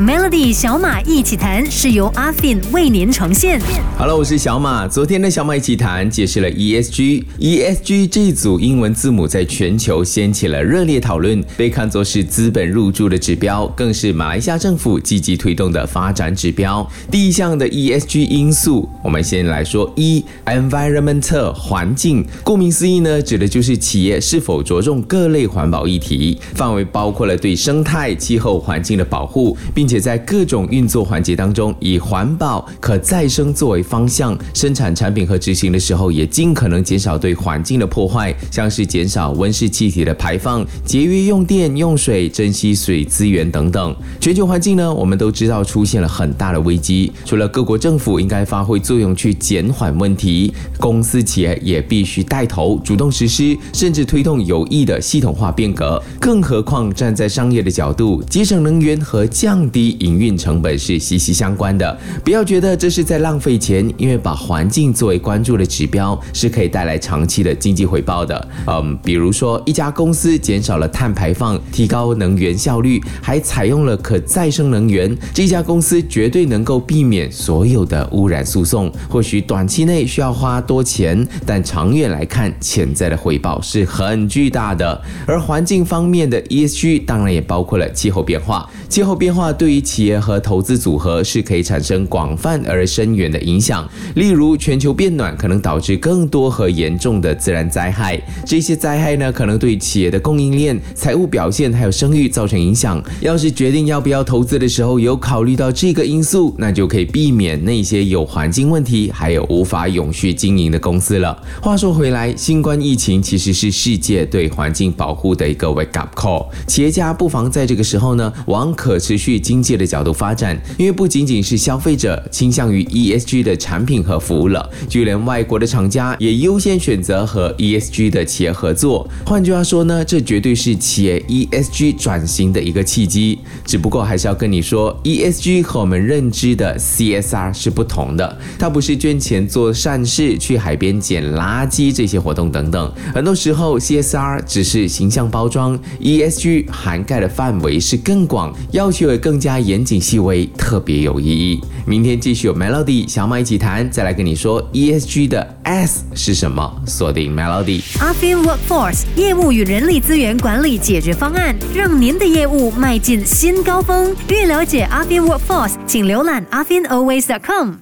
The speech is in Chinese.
Melody 小马一起谈是由阿芬为您呈现。Hello，我是小马。昨天的小马一起谈解释了 ESG。ESG 这一组英文字母在全球掀起了热烈讨论，被看作是资本入驻的指标，更是马来西亚政府积极推动的发展指标。第一项的 ESG 因素，我们先来说 E，Environmental 环境。顾名思义呢，指的就是企业是否着重各类环保议题，范围包括了对生态、气候环境的保护，并且在各种运作环节当中，以环保、可再生作为方向，生产产品和执行的时候，也尽可能减少对环境的破坏，像是减少温室气体的排放、节约用电用水、珍惜水资源等等。全球环境呢，我们都知道出现了很大的危机，除了各国政府应该发挥作用去减缓问题，公司企业也必须带头主动实施，甚至推动有益的系统化变革。更何况站在商业的角度，节省能源和降低营运成本是息息相关的。不要觉得这是在浪费钱，因为把环境作为关注的指标，是可以带来长期的经济回报的。嗯，比如说一家公司减少了碳排放，提高能源效率，还采用了可再生能源，这家公司绝对能够避免所有的污染诉讼。或许短期内需要花多钱，但长远来看，潜在的回报是很巨大的。而环境方面的 ESG 当然也包括了气候变化。气候变化对于企业和投资组合是可以产生广泛而深远的影响。例如，全球变暖可能导致更多和严重的自然灾害。这些灾害呢，可能对企业的供应链、财务表现还有声誉造成影响。要是决定要不要投资的时候有考虑到这个因素，那就可以避免那些有环境问题还有无法永续经营的公司了。话说回来，新冠疫情其实是世界对环境保护的一个 wake up call。企业家不妨在这个时候呢，往可持续经济的角度发展，因为不仅仅是消费者倾向于 ESG 的产品和服务了，就连外国的厂家也优先选择和 ESG 的企业合作。换句话说呢，这绝对是企业 ESG 转型的一个契机。只不过还是要跟你说，ESG 和我们认知的 CSR 是不同的，它不是捐钱做善事、去海边捡垃圾这些活动等等。很多时候，CSR 只是形象包装，ESG 涵盖的范围是更广。要求也更加严谨细微，特别有意义。明天继续有 Melody 小马一起谈，再来跟你说 ESG 的 S 是什么。锁定 Melody。阿 Fin Workforce 业务与人力资源管理解决方案，让您的业务迈进新高峰。欲了解阿 Fin Workforce，请浏览阿 Fin Always.com。